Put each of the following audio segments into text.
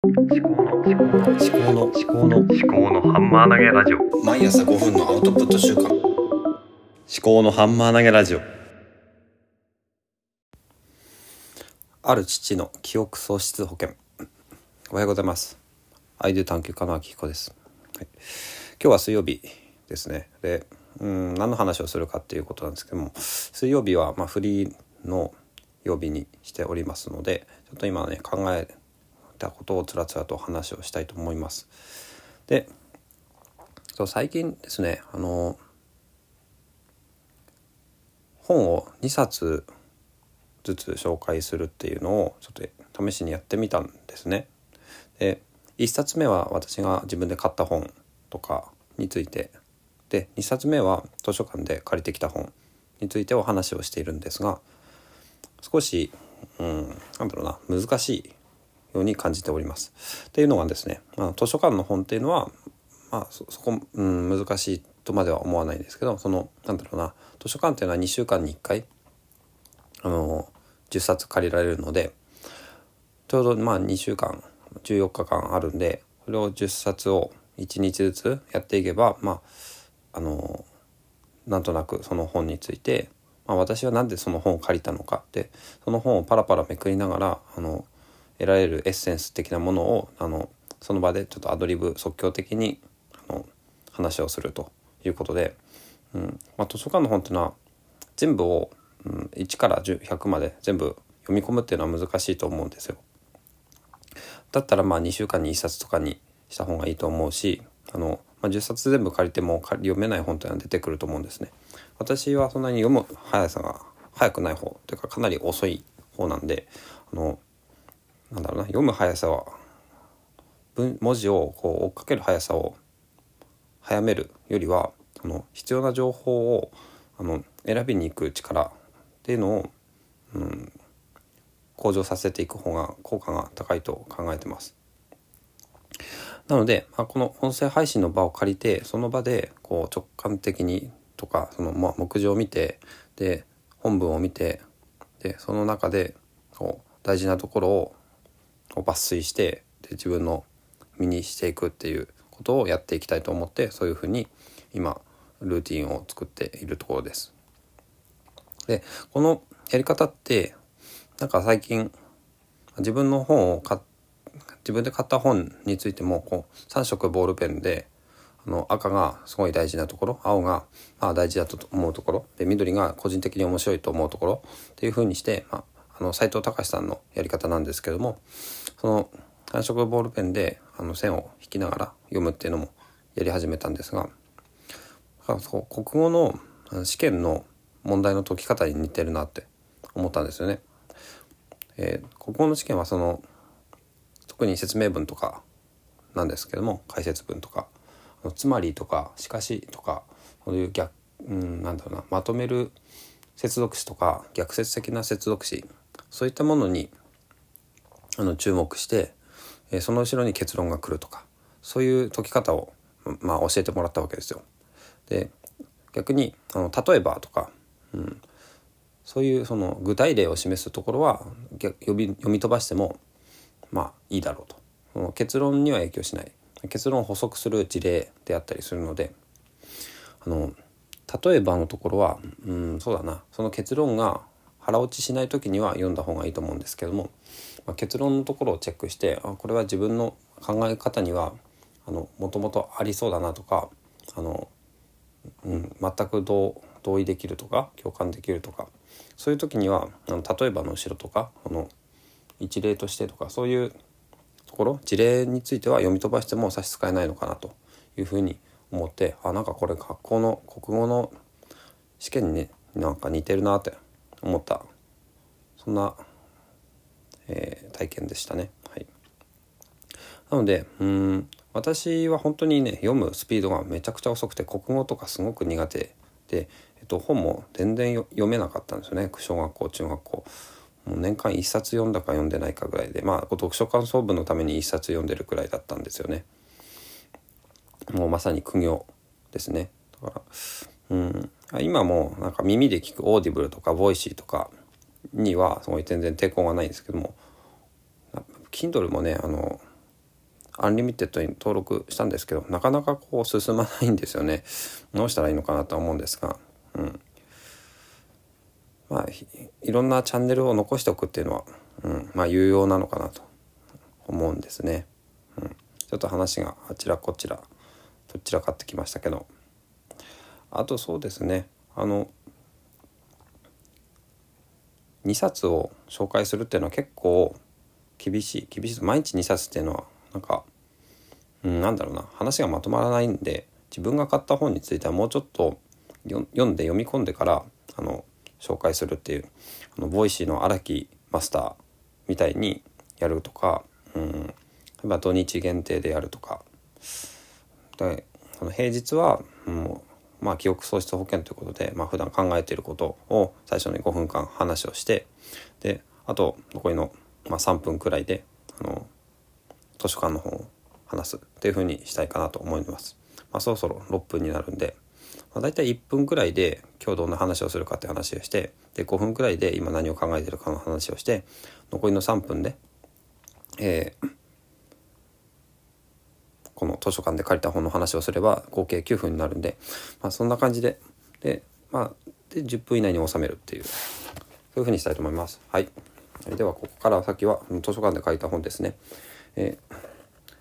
思考の思考の思考の思考の思考のハンマー投げラジオ。毎朝5分のアウトプット週間。思考のハンマー投げラジオ。ある父の記憶喪失保険。おはようございます。アイデュ探求家の秋彦です、はい、今日は水曜日ですね。でうん何の話をするかっていうことなんですけども水曜日はまあフリーの曜日にしておりますのでちょっと今ね考えたことをつらつらと話をしたいと思いますでそう最近ですねあの本を2冊ずつ紹介するっていうのをちょっと試しにやってみたんですね。で1冊目は私が自分で買った本とかについてで2冊目は図書館で借りてきた本についてお話をしているんですが少し、うん、なんだろうな難しいように感じております。っていうのがですね、まあ、図書館の本っていうのは、まあ、そこ、うん、難しいとまでは思わないですけどそのなんだろうな図書館っていうのは2週間に1回あの10冊借りられるのでちょうどまあ2週間14日間あるんでそれを10冊を1日ずつやっていけばまああのなんとなくその本について、まあ、私は何でその本を借りたのかってその本をパラパラめくりながらあの得られるエッセンス的なものをあのその場でちょっとアドリブ即興的にあの話をするということで、うんまあ、図書館の本っていうのは全部を、うん、1から100まで全部読み込むっていうのは難しいと思うんですよ。だったらまあ2週間に1冊とかにした方がいいと思うしあの、まあ、10冊全部借りても読めない本っていうのは出てくると思うんですね。私はそんなに読む速さが速くない方というかかなり遅い方なんであのなんだろうな読む速さは文文字をこう追っかける速さを早めるよりはその必要な情報をあの選びに行く力っていうのを、うん、向上させていく方が効果が高いと考えてます。なので、まあ、この音声配信の場を借りてその場でこう直感的にとかその、まあ、目次を見てで本文を見てでその中でこう大事なところをを抜粋してで自分の身にしていくっていうことをやっていきたいと思ってそういうふうに今ルーティンを作っているところです。でこのやり方ってなんか最近自分の本を買自分で買った本についてもこう3色ボールペンであの赤がすごい大事なところ青がまあ大事だと思うところで緑が個人的に面白いと思うところっていうふうにして、まあ、あの斉藤隆さんのやり方なんですけどもその単色ボールペンであの線を引きながら読むっていうのもやり始めたんですがそう国語の試験の問題の解き方に似てるなって思ったんですよね。えー、国語の試験はその特に説明文とかなんですけども解説文とか「つまり」とか「しかし」とかそういう逆、うん、なんだろうなまとめる接続詞とか逆説的な接続詞そういったものにあの注目して、えその後ろに結論が来るとかそういう解き方を、まあ、教えてもらったわけですよ。で逆にあの例えばとか、うん、そういうその具体例を示すところは読み読み飛ばしてもまあいいだろうと。その結論には影響しない。結論を補足する事例であったりするのであの例えばのところはうんそうだな。その結論が腹落ちしない時には読んだ方がいいと思うんですけども、まあ、結論のところをチェックしてあこれは自分の考え方にはもともとありそうだなとかあの、うん、全く同意できるとか共感できるとかそういう時にはあの例えばの後ろとかこの一例としてとかそういうところ事例については読み飛ばしても差し支えないのかなというふうに思ってあなんかこれ学校の国語の試験に、ね、なんか似てるなって思ったそんな、えー、体験でしたね。はい、なのでうん私は本当にね読むスピードがめちゃくちゃ遅くて国語とかすごく苦手で、えっと、本も全然読めなかったんですよね小学校中学校。もう年間1冊読んだか読んでないかぐらいでまあ読書感想文のために1冊読んでるくらいだったんですよね。もうまさに苦行ですね。だから、うん、今もなんか耳で聞く Audible とか Voicy とかにはすごい全然抵抗がないんですけども Kindle もねあの Unlimited に登録したんですけどなかなかこう進まないんですよね。どうしたらいいのかなと思うんですが、うん、まあいろんなチャンネルを残しておくっていうのは、うん、まあ有用なのかなと思うんですね、うん、ちょっと話があちらこちらどちらかってきましたけど。あとそうですね。あの2冊を紹介するっていうのは結構厳しい厳しい。毎日2冊っていうのはなんか、うん、なんだろうな。話がまとまらないんで自分が買った本についてはもうちょっと読んで読み込んでからあの紹介するっていうあの Voicy の荒木マスターみたいにやるとか、うん、例えば土日限定でやるとか。での平日はもう、まあ、記憶喪失保険ということで、まあ普段考えていることを最初に5分間話をしてであと残りの、まあ、3分くらいであの図書館の本を話すっていうふうにしたいかなと思います。まあ、そろそろ6分になるんで、まあ、大体1分くらいで今日どんな話をするかって話をしてで5分くらいで今何を考えてるかの話をして残りの3分で、えー、この図書館で借りた本の話をすれば合計9分になるんで、まあ、そんな感じでで,、まあ、で10分以内に収めるっていうそういうふうにしたいと思います。はい、ではここから先は図書館で借りた本ですね。えー、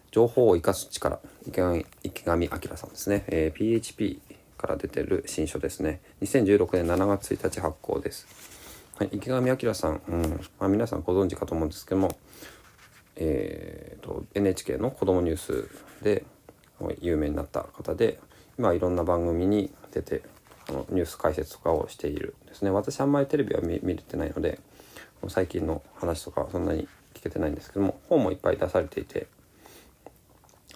情報を生かす力池上池上彰さんですね、えー、PHP から出てる新書ですね。2016年7月1日発行です、はい、池上彰さん、うん。まあ、皆さんご存知かと思うんですけども、えーと、NHK の子どもニュースで有名になった方で今いろんな番組に出てニュース解説とかをしているですね。私あんまりテレビは見れてないので最近の話とかはそんなに聞けてないんですけども本もいっぱい出されていて、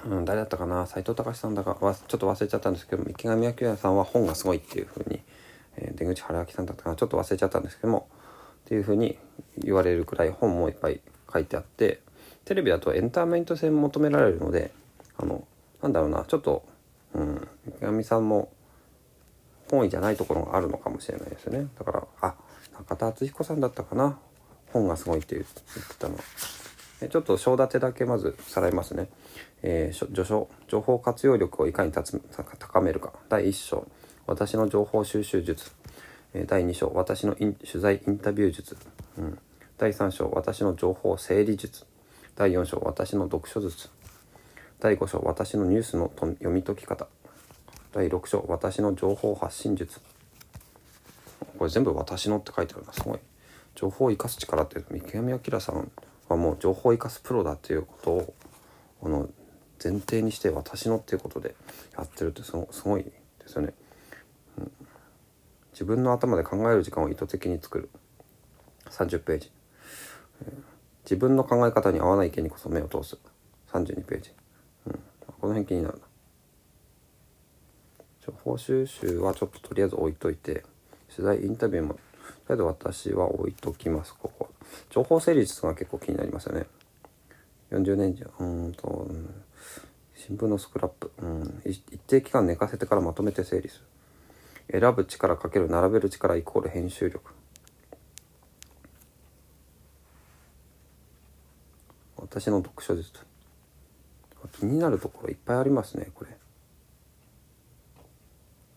うん、誰だったかな？斎藤隆さんだかちょっと忘れちゃったんですけども池上彰さんは本がすごいっていうふうに、えー、出口春明さんだったかな？ちょっと忘れちゃったんですけどもっていうふうに言われるくらい本もいっぱい書いてあってテレビだとエンターメント性求められるのであのなんだろうなちょっと、うん、池上さんも本意じゃないところがあるのかもしれないですね。だからあ中田敦彦さんだったかな。本がすごいって言ってたの。ちょっと章立てだけまずさらいますね、えー、序書情報活用力をいかに高めるか。第1章。私の情報収集術、第2章。私の取材インタビュー術、うん、第3章。私の情報整理術。第4章私の読書術。第5章私のニュースの読み解き方。第6章私の情報発信術。これ全部私のって書いてあるな。すごい。情報を生かす力っていう三毛山明さんはもう情報を生かすプロだっていうことをあの前提にして私のっていうことでやってるってすごいですよね、うん、自分の頭で考える時間を意図的に作る。30ページ、えー、自分の考え方に合わない意見にこそ目を通す。32ページ、うん、この辺気になるな。情報収集はちょっととりあえず置いといて取材インタビューもけど私は置いときますここ。情報整理術が結構気になりますよね。40年以上。うんと、うん、新聞のスクラップ、うん、一定期間寝かせてからまとめて整理する。選ぶ力かける並べる力イコール編集力。私の読書術気になるところいっぱいありますねこれ。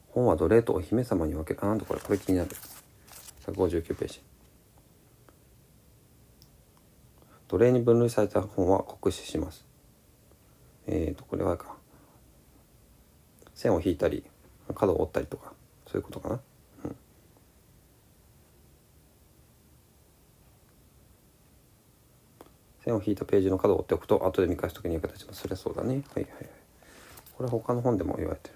本は奴隷とお姫様に分けあなんだこれこれ気になる。159ページ。奴隷に分類された本は酷使します。えーとこれはか。線を引いたり角を折ったりとかそういうことかな、うん、線を引いたページの角を折っておくと後で見返す時に役立ちますそれそうだね。はいはいはい。これは他の本でも言われてる。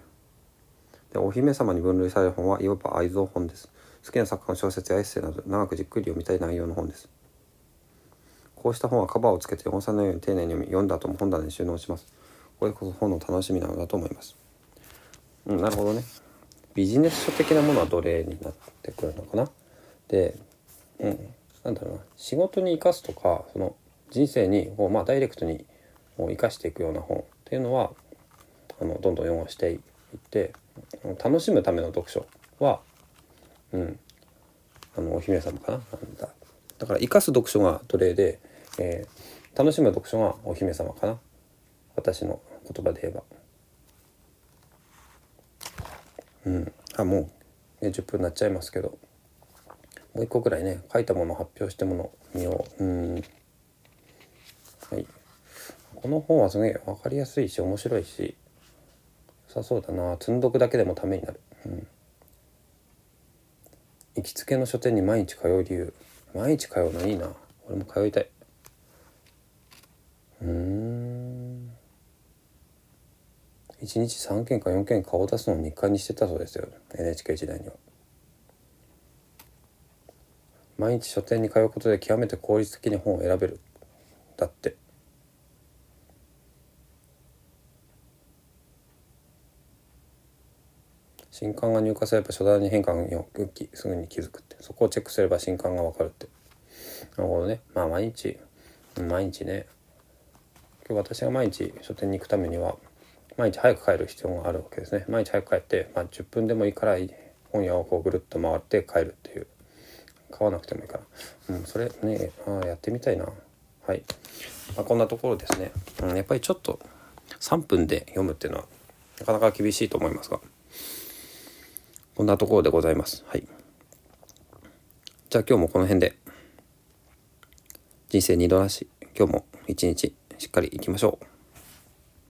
でお姫様に分類される本はいわば愛蔵本です。好きな作家の小説やエッセイなど長くじっくり読みたい内容の本です。こうした本はカバーをつけて本さんのように丁寧に読み読んだ後も本棚に収納します。これこそ本の楽しみなのだと思います。うんなるほどね。ビジネス書的なものは奴隷になってくるのかな。でうんなんだろうな。仕事に生かすとかその人生にこう、まあ、ダイレクトに生かしていくような本っていうのはあのどんどん読ましていって楽しむための読書はうんあのお姫様かな。だ。だから生かす読書が奴隷で、えー、楽しむ読書がお姫様かな。私の言葉で言えば。うん。あもう、ね、10分になっちゃいますけど。もう一個ぐらいね書いたもの発表してもの見よう。うん。はい。この本はすげえ分かりやすいし面白いし良さそうだな。積んどくだけでもためになる。うん。行きつけの書店に毎日通う理由。毎日通うのいいな。俺も通いたい。うん。1日3件か4件顔出すのを日課にしてたそうですよ。NHK 時代には。毎日書店に通うことで極めて効率的に本を選べる。だって。新刊が入荷すれば初段に変化にすぐに気づくって。そこをチェックすれば新刊が分かるって。なるほどね。まあ毎日。毎日ね。今日私が毎日書店に行くためには毎日早く帰る必要があるわけですね。毎日早く帰って、まあ、10分でもいいから本屋をこうぐるっと回って帰るっていう。買わなくてもいいから。うんそれねあやってみたいな。はい、まあ、こんなところですね、うん、やっぱりちょっと3分で読むっていうのはなかなか厳しいと思いますが。こんなところでございます。はい。じゃあ今日もこの辺で。人生二度なし。今日も一日しっかりいきましょう。